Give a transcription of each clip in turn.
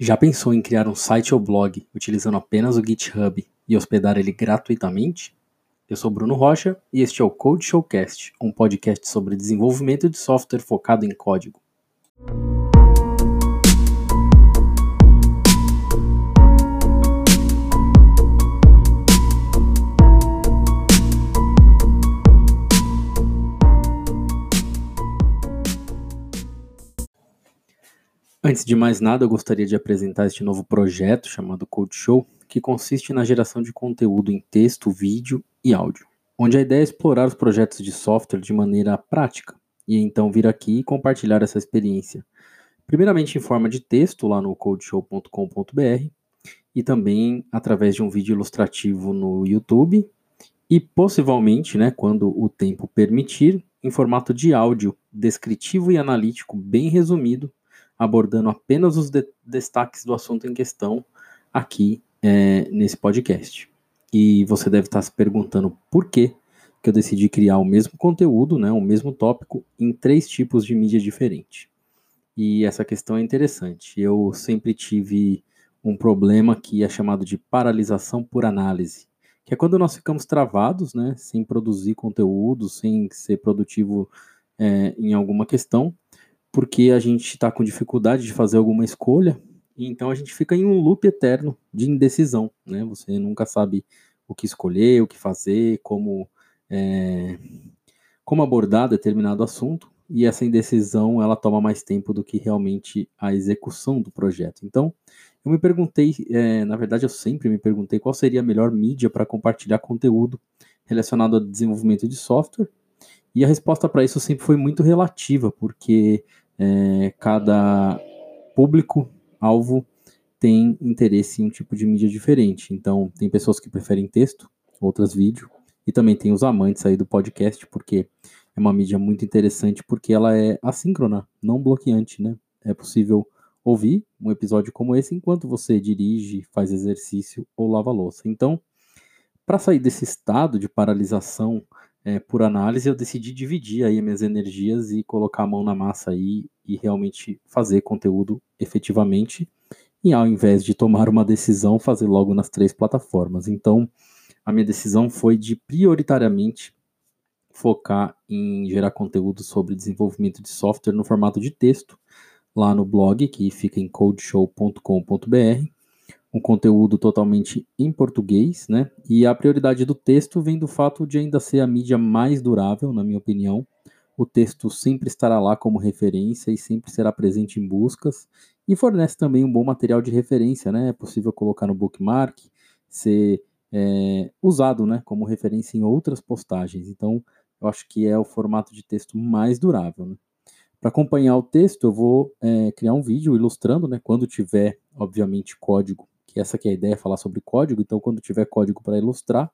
Já pensou em criar um site ou blog utilizando apenas o GitHub e hospedar ele gratuitamente? Eu sou Bruno Rocha e este é o Code Showcast, um podcast sobre desenvolvimento de software focado em código. Antes de mais nada, eu gostaria de apresentar este novo projeto chamado Code Show, que consiste na geração de conteúdo em texto, vídeo e áudio, onde a ideia é explorar os projetos de software de maneira prática e então vir aqui e compartilhar essa experiência. Primeiramente em forma de texto lá no codeshow.com.br e também através de um vídeo ilustrativo no YouTube e possivelmente, né, quando o tempo permitir, em formato de áudio descritivo e analítico bem resumido abordando apenas os de destaques do assunto em questão aqui é, nesse podcast. E você deve estar se perguntando por que, que eu decidi criar o mesmo conteúdo, né, o mesmo tópico, em três tipos de mídia diferente. E essa questão é interessante. Eu sempre tive um problema que é chamado de paralisação por análise, que é quando nós ficamos travados, né, sem produzir conteúdo, sem ser produtivo é, em alguma questão, porque a gente está com dificuldade de fazer alguma escolha, então a gente fica em um loop eterno de indecisão, né? Você nunca sabe o que escolher, o que fazer, como, é, como abordar determinado assunto, e essa indecisão ela toma mais tempo do que realmente a execução do projeto. Então, eu me perguntei, é, na verdade eu sempre me perguntei qual seria a melhor mídia para compartilhar conteúdo relacionado ao desenvolvimento de software, e a resposta para isso sempre foi muito relativa, porque é, cada público-alvo tem interesse em um tipo de mídia diferente. Então, tem pessoas que preferem texto, outras vídeo, e também tem os amantes aí do podcast, porque é uma mídia muito interessante, porque ela é assíncrona, não bloqueante, né? É possível ouvir um episódio como esse enquanto você dirige, faz exercício ou lava louça. Então, para sair desse estado de paralisação é, por análise, eu decidi dividir aí minhas energias e colocar a mão na massa aí e realmente fazer conteúdo efetivamente, e ao invés de tomar uma decisão, fazer logo nas três plataformas. Então, a minha decisão foi de prioritariamente focar em gerar conteúdo sobre desenvolvimento de software no formato de texto, lá no blog, que fica em codeshow.com.br, um conteúdo totalmente em português, né? E a prioridade do texto vem do fato de ainda ser a mídia mais durável, na minha opinião. O texto sempre estará lá como referência e sempre será presente em buscas e fornece também um bom material de referência, né? É possível colocar no bookmark, ser é, usado, né, como referência em outras postagens. Então, eu acho que é o formato de texto mais durável. Né? Para acompanhar o texto, eu vou é, criar um vídeo ilustrando, né, quando tiver, obviamente, código essa que é a ideia, falar sobre código. Então, quando tiver código para ilustrar,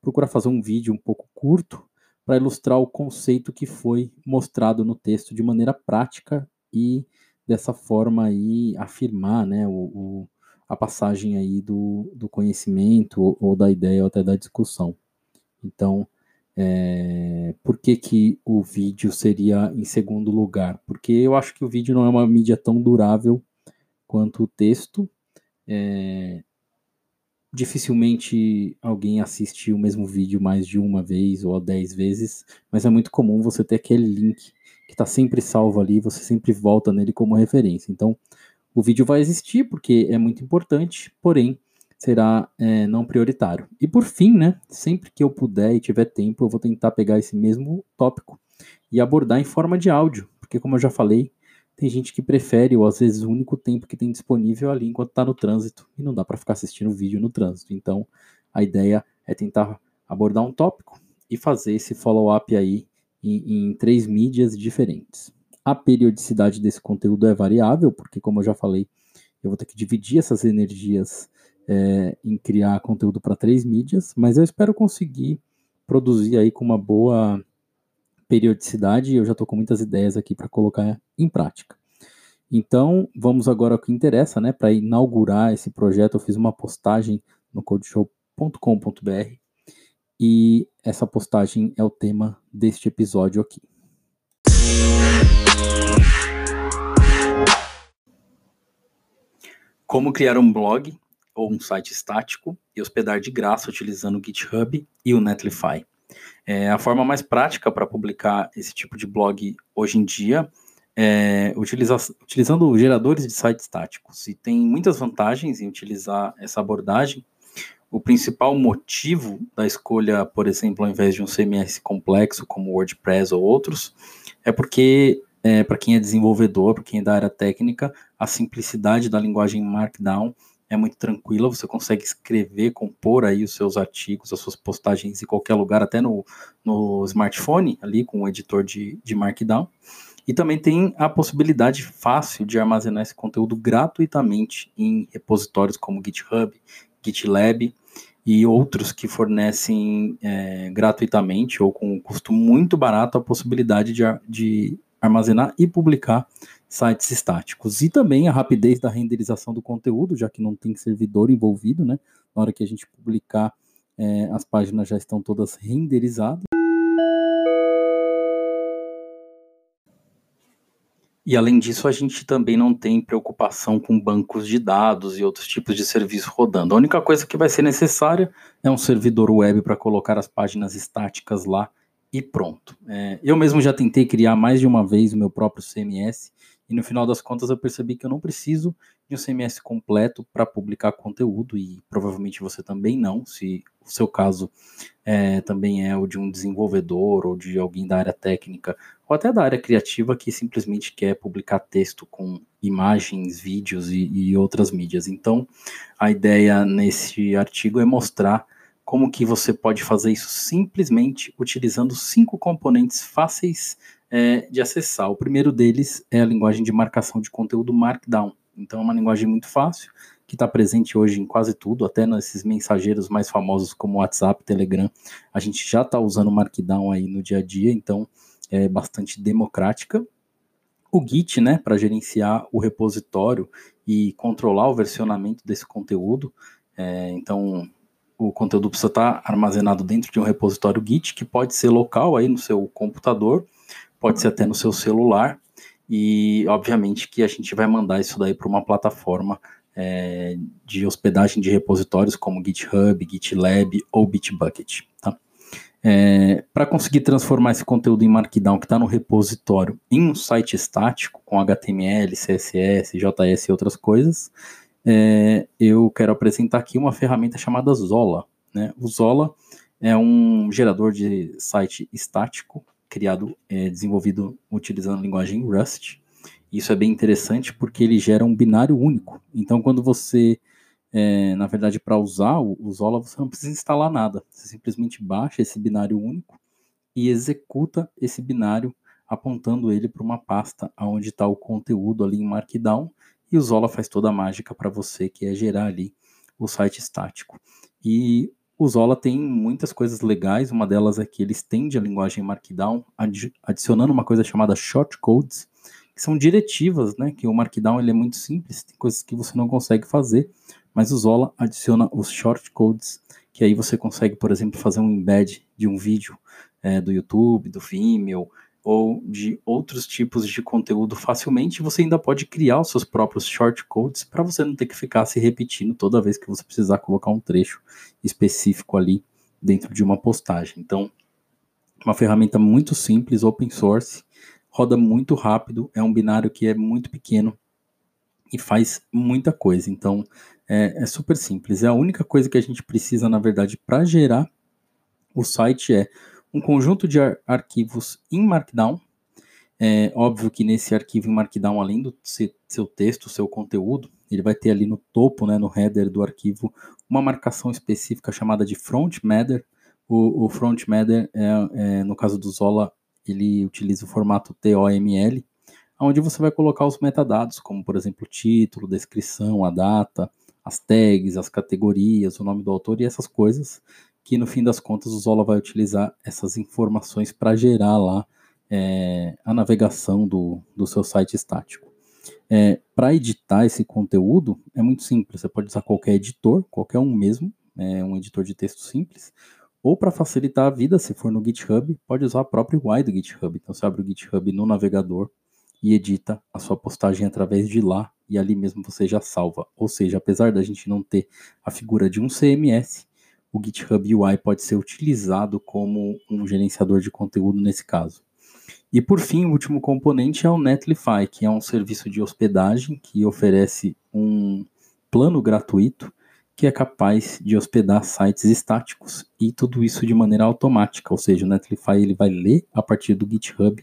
procura fazer um vídeo um pouco curto para ilustrar o conceito que foi mostrado no texto de maneira prática e dessa forma aí afirmar, né, o, o a passagem aí do, do conhecimento ou, ou, da ideia ou até da discussão. Então, é, por que, que o vídeo seria em segundo lugar? Porque eu acho que o vídeo não é uma mídia tão durável quanto o texto, é, dificilmente alguém assiste o mesmo vídeo mais de uma vez ou dez vezes, mas é muito comum você ter aquele link que está sempre salvo ali, você sempre volta nele como referência. Então, o vídeo vai existir porque é muito importante, porém será é, não prioritário. E por fim, né, sempre que eu puder e tiver tempo, eu vou tentar pegar esse mesmo tópico e abordar em forma de áudio, porque como eu já falei, tem gente que prefere, ou às vezes o único tempo que tem disponível ali enquanto está no trânsito, e não dá para ficar assistindo vídeo no trânsito. Então, a ideia é tentar abordar um tópico e fazer esse follow-up aí em, em três mídias diferentes. A periodicidade desse conteúdo é variável, porque, como eu já falei, eu vou ter que dividir essas energias é, em criar conteúdo para três mídias, mas eu espero conseguir produzir aí com uma boa periodicidade, eu já estou com muitas ideias aqui para colocar em prática. Então, vamos agora ao que interessa, né? Para inaugurar esse projeto, eu fiz uma postagem no codeshow.com.br e essa postagem é o tema deste episódio aqui. como criar um blog ou um site estático e hospedar de graça utilizando o GitHub e o Netlify. É, a forma mais prática para publicar esse tipo de blog hoje em dia é utiliza, utilizando geradores de sites estáticos. E tem muitas vantagens em utilizar essa abordagem. O principal motivo da escolha, por exemplo, ao invés de um CMS complexo como WordPress ou outros, é porque é, para quem é desenvolvedor, para quem é da área técnica, a simplicidade da linguagem Markdown é muito tranquila, você consegue escrever, compor aí os seus artigos, as suas postagens em qualquer lugar, até no, no smartphone, ali com o editor de, de Markdown. E também tem a possibilidade fácil de armazenar esse conteúdo gratuitamente em repositórios como GitHub, GitLab e outros que fornecem é, gratuitamente ou com um custo muito barato a possibilidade de, de armazenar e publicar sites estáticos. E também a rapidez da renderização do conteúdo, já que não tem servidor envolvido, né? Na hora que a gente publicar, é, as páginas já estão todas renderizadas. E além disso, a gente também não tem preocupação com bancos de dados e outros tipos de serviço rodando. A única coisa que vai ser necessária é um servidor web para colocar as páginas estáticas lá e pronto. É, eu mesmo já tentei criar mais de uma vez o meu próprio CMS e no final das contas eu percebi que eu não preciso de um CMS completo para publicar conteúdo e provavelmente você também não, se o seu caso é, também é o de um desenvolvedor ou de alguém da área técnica ou até da área criativa que simplesmente quer publicar texto com imagens, vídeos e, e outras mídias. Então, a ideia nesse artigo é mostrar como que você pode fazer isso simplesmente utilizando cinco componentes fáceis é, de acessar. O primeiro deles é a linguagem de marcação de conteúdo Markdown. Então é uma linguagem muito fácil, que está presente hoje em quase tudo, até nesses mensageiros mais famosos como WhatsApp, Telegram. A gente já está usando Markdown aí no dia a dia, então é bastante democrática. O Git, né, para gerenciar o repositório e controlar o versionamento desse conteúdo. É, então, o conteúdo precisa estar armazenado dentro de um repositório Git, que pode ser local aí no seu computador, pode ser até no seu celular, e obviamente que a gente vai mandar isso daí para uma plataforma é, de hospedagem de repositórios como GitHub, GitLab ou Bitbucket. Tá? É, para conseguir transformar esse conteúdo em Markdown que está no repositório em um site estático com HTML, CSS, JS e outras coisas, é, eu quero apresentar aqui uma ferramenta chamada Zola. Né? O Zola é um gerador de site estático, criado, é, desenvolvido utilizando a linguagem Rust. Isso é bem interessante porque ele gera um binário único. Então, quando você, é, na verdade, para usar o, o Zola, você não precisa instalar nada. Você simplesmente baixa esse binário único e executa esse binário apontando ele para uma pasta onde está o conteúdo ali em Markdown e o Zola faz toda a mágica para você, que é gerar ali o site estático. E o Zola tem muitas coisas legais, uma delas é que ele estende a linguagem Markdown, adicionando uma coisa chamada shortcodes, que são diretivas, né? Que o Markdown ele é muito simples, tem coisas que você não consegue fazer, mas o Zola adiciona os shortcodes, que aí você consegue, por exemplo, fazer um embed de um vídeo é, do YouTube, do Vimeo, ou de outros tipos de conteúdo facilmente, você ainda pode criar os seus próprios shortcodes para você não ter que ficar se repetindo toda vez que você precisar colocar um trecho específico ali dentro de uma postagem. Então, uma ferramenta muito simples, open source, roda muito rápido, é um binário que é muito pequeno e faz muita coisa. Então, é, é super simples. É a única coisa que a gente precisa, na verdade, para gerar o site é um conjunto de ar arquivos em Markdown. É óbvio que nesse arquivo em Markdown, além do seu texto, seu conteúdo, ele vai ter ali no topo, né, no header do arquivo, uma marcação específica chamada de front matter. O, o front matter, é, é, no caso do Zola, ele utiliza o formato TOML, onde você vai colocar os metadados, como por exemplo o título, descrição, a data, as tags, as categorias, o nome do autor e essas coisas que no fim das contas o Zola vai utilizar essas informações para gerar lá é, a navegação do, do seu site estático. É, para editar esse conteúdo é muito simples, você pode usar qualquer editor, qualquer um mesmo, é, um editor de texto simples, ou para facilitar a vida, se for no GitHub, pode usar a própria UI do GitHub. Então você abre o GitHub no navegador e edita a sua postagem através de lá e ali mesmo você já salva. Ou seja, apesar da gente não ter a figura de um CMS, o GitHub UI pode ser utilizado como um gerenciador de conteúdo nesse caso. E por fim, o último componente é o Netlify, que é um serviço de hospedagem que oferece um plano gratuito que é capaz de hospedar sites estáticos e tudo isso de maneira automática, ou seja, o Netlify ele vai ler a partir do GitHub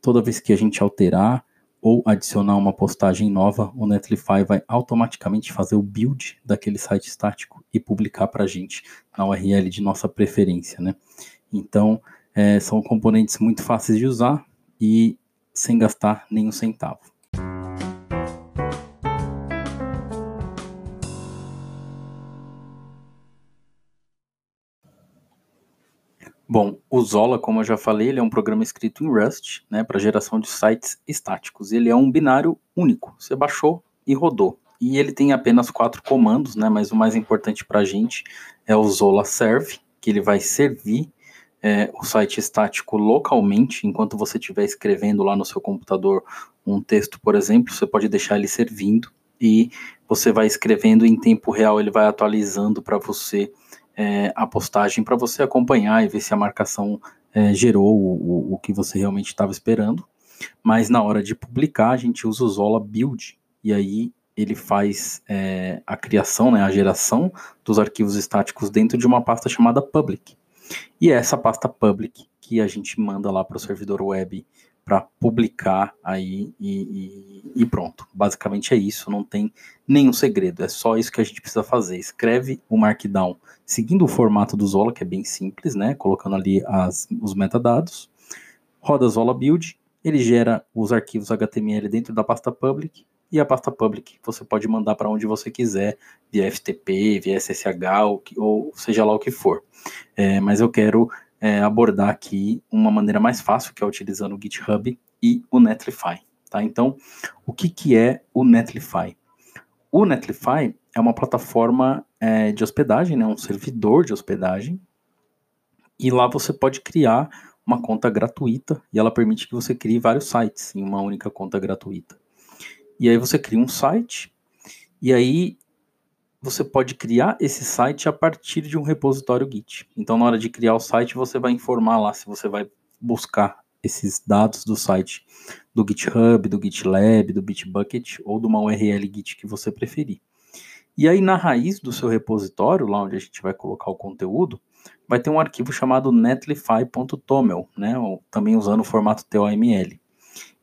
toda vez que a gente alterar ou adicionar uma postagem nova, o Netlify vai automaticamente fazer o build daquele site estático e publicar para a gente na URL de nossa preferência, né? Então, é, são componentes muito fáceis de usar e sem gastar nenhum centavo. O Zola, como eu já falei, ele é um programa escrito em Rust, né, para geração de sites estáticos. Ele é um binário único. Você baixou e rodou. E ele tem apenas quatro comandos, né, mas o mais importante para a gente é o Zola Serve, que ele vai servir é, o site estático localmente, enquanto você estiver escrevendo lá no seu computador um texto, por exemplo, você pode deixar ele servindo e você vai escrevendo em tempo real, ele vai atualizando para você é, a postagem para você acompanhar e ver se a marcação é, gerou o, o, que você realmente estava esperando. Mas na hora de publicar, a gente usa o Zola Build, e aí ele faz é, a criação, né, a geração dos arquivos estáticos dentro de uma pasta chamada public. E é essa pasta public que a gente manda lá para o servidor web para publicar aí e, e, e, pronto. Basicamente é isso, não tem nenhum segredo, é só isso que a gente precisa fazer. Escreve o Markdown seguindo o formato do Zola, que é bem simples, né? Colocando ali as, os metadados. Roda Zola Build, ele gera os arquivos HTML dentro da pasta public e a pasta public você pode mandar para onde você quiser, via FTP, via SSH, ou, ou seja lá o que for. É, mas eu quero é, abordar aqui uma maneira mais fácil, que é utilizando o GitHub e o Netlify. Tá? Então, o que, que é o Netlify? O Netlify é uma plataforma é, de hospedagem, né, um servidor de hospedagem, e lá você pode criar uma conta gratuita, e ela permite que você crie vários sites em uma única conta gratuita. E aí você cria um site, e aí você pode criar esse site a partir de um repositório Git. Então, na hora de criar o site, você vai informar lá se você vai buscar esses dados do site do GitHub, do GitLab, do Bitbucket ou de uma URL Git que você preferir. E aí, na raiz do seu repositório, lá onde a gente vai colocar o conteúdo, vai ter um arquivo chamado netlify.toml, né, também usando o formato TOML.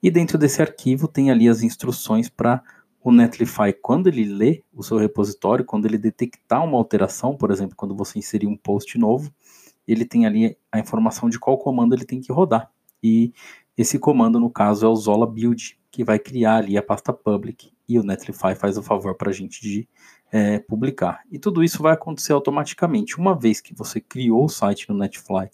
E dentro desse arquivo tem ali as instruções para o Netlify, quando ele lê o seu repositório, quando ele detectar uma alteração, por exemplo, quando você inserir um post novo, ele tem ali a informação de qual comando ele tem que rodar. E esse comando, no caso, é o Zola Build, que vai criar ali a pasta public, e o Netlify faz o favor para a gente de é, publicar. E tudo isso vai acontecer automaticamente. Uma vez que você criou o site no Netlify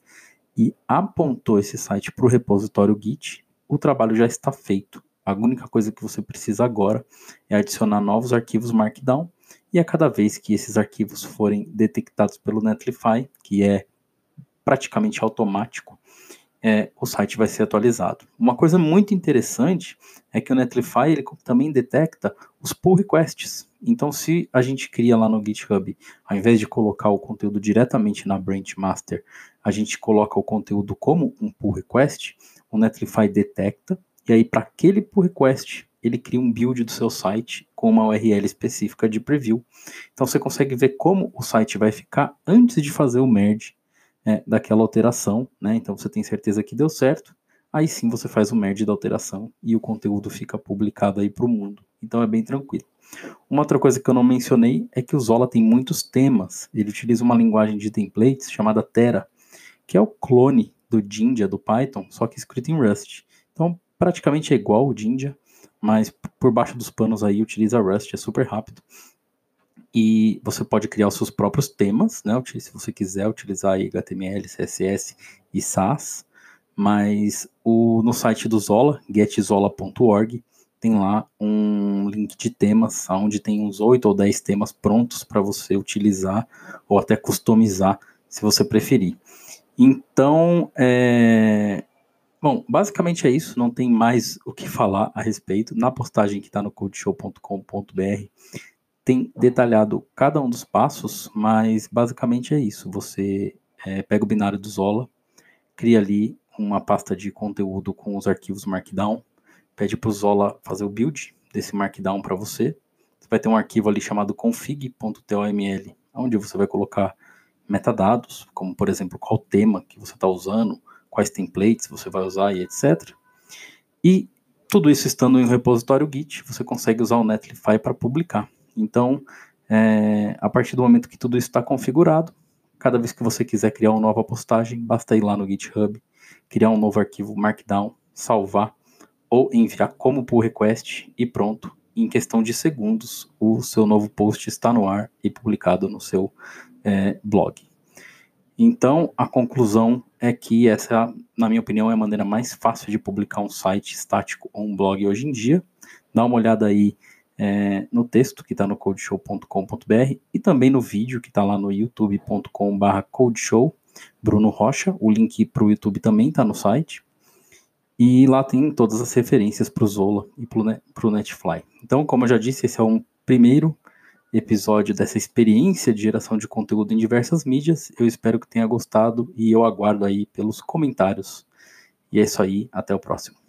e apontou esse site para o repositório Git, o trabalho já está feito. A única coisa que você precisa agora é adicionar novos arquivos Markdown e a cada vez que esses arquivos forem detectados pelo Netlify, que é praticamente automático, é, o site vai ser atualizado. Uma coisa muito interessante é que o Netlify ele também detecta os pull requests. Então, se a gente cria lá no GitHub, ao invés de colocar o conteúdo diretamente na branch master, a gente coloca o conteúdo como um pull request, o Netlify detecta e aí, para aquele pull request, ele cria um build do seu site com uma URL específica de preview. Então você consegue ver como o site vai ficar antes de fazer o merge é, daquela alteração, né? Então você tem certeza que deu certo. Aí sim você faz o merge da alteração e o conteúdo fica publicado aí para o mundo. Então é bem tranquilo. Uma outra coisa que eu não mencionei é que o Zola tem muitos temas. Ele utiliza uma linguagem de templates chamada Terra, que é o clone do Jinja do Python, só que escrito em Rust. Então, praticamente é igual o Jinja, mas por baixo dos panos aí utiliza Rust, é super rápido. E você pode criar os seus próprios temas, né? Se você quiser utilizar HTML, CSS e SAS, mas o, no site do Zola, getzola.org, tem lá um link de temas, onde tem uns 8 ou 10 temas prontos para você utilizar ou até customizar, se você preferir. Então, é, Bom, basicamente é isso, não tem mais o que falar a respeito. Na postagem que está no codeshow.com.br tem detalhado cada um dos passos, mas basicamente é isso. Você é, pega o binário do Zola, cria ali uma pasta de conteúdo com os arquivos Markdown, pede para o Zola fazer o build desse Markdown para você. Você vai ter um arquivo ali chamado config.toml, onde você vai colocar metadados, como por exemplo qual tema que você está usando, quais templates você vai usar e etc. E tudo isso estando em um repositório Git, você consegue usar o Netlify para publicar. Então, é, a partir do momento que tudo isso está configurado, cada vez que você quiser criar uma nova postagem, basta ir lá no GitHub, criar um novo arquivo Markdown, salvar ou enviar como pull request e pronto. Em questão de segundos, o seu novo post está no ar e publicado no seu é, blog. Então, a conclusão é que essa, na minha opinião, é a maneira mais fácil de publicar um site estático ou um blog hoje em dia. Dá uma olhada aí é, no texto que está no codeshow.com.br e também no vídeo que está lá no youtube.com.br codeshow, Bruno Rocha. O link para o YouTube também está no site. E lá tem todas as referências para o Zola e para o Netfly. Então, como eu já disse, esse é um primeiro episódio dessa experiência de geração de conteúdo em diversas mídias. Eu espero que tenha gostado e eu aguardo aí pelos comentários. E é isso aí, até o próximo.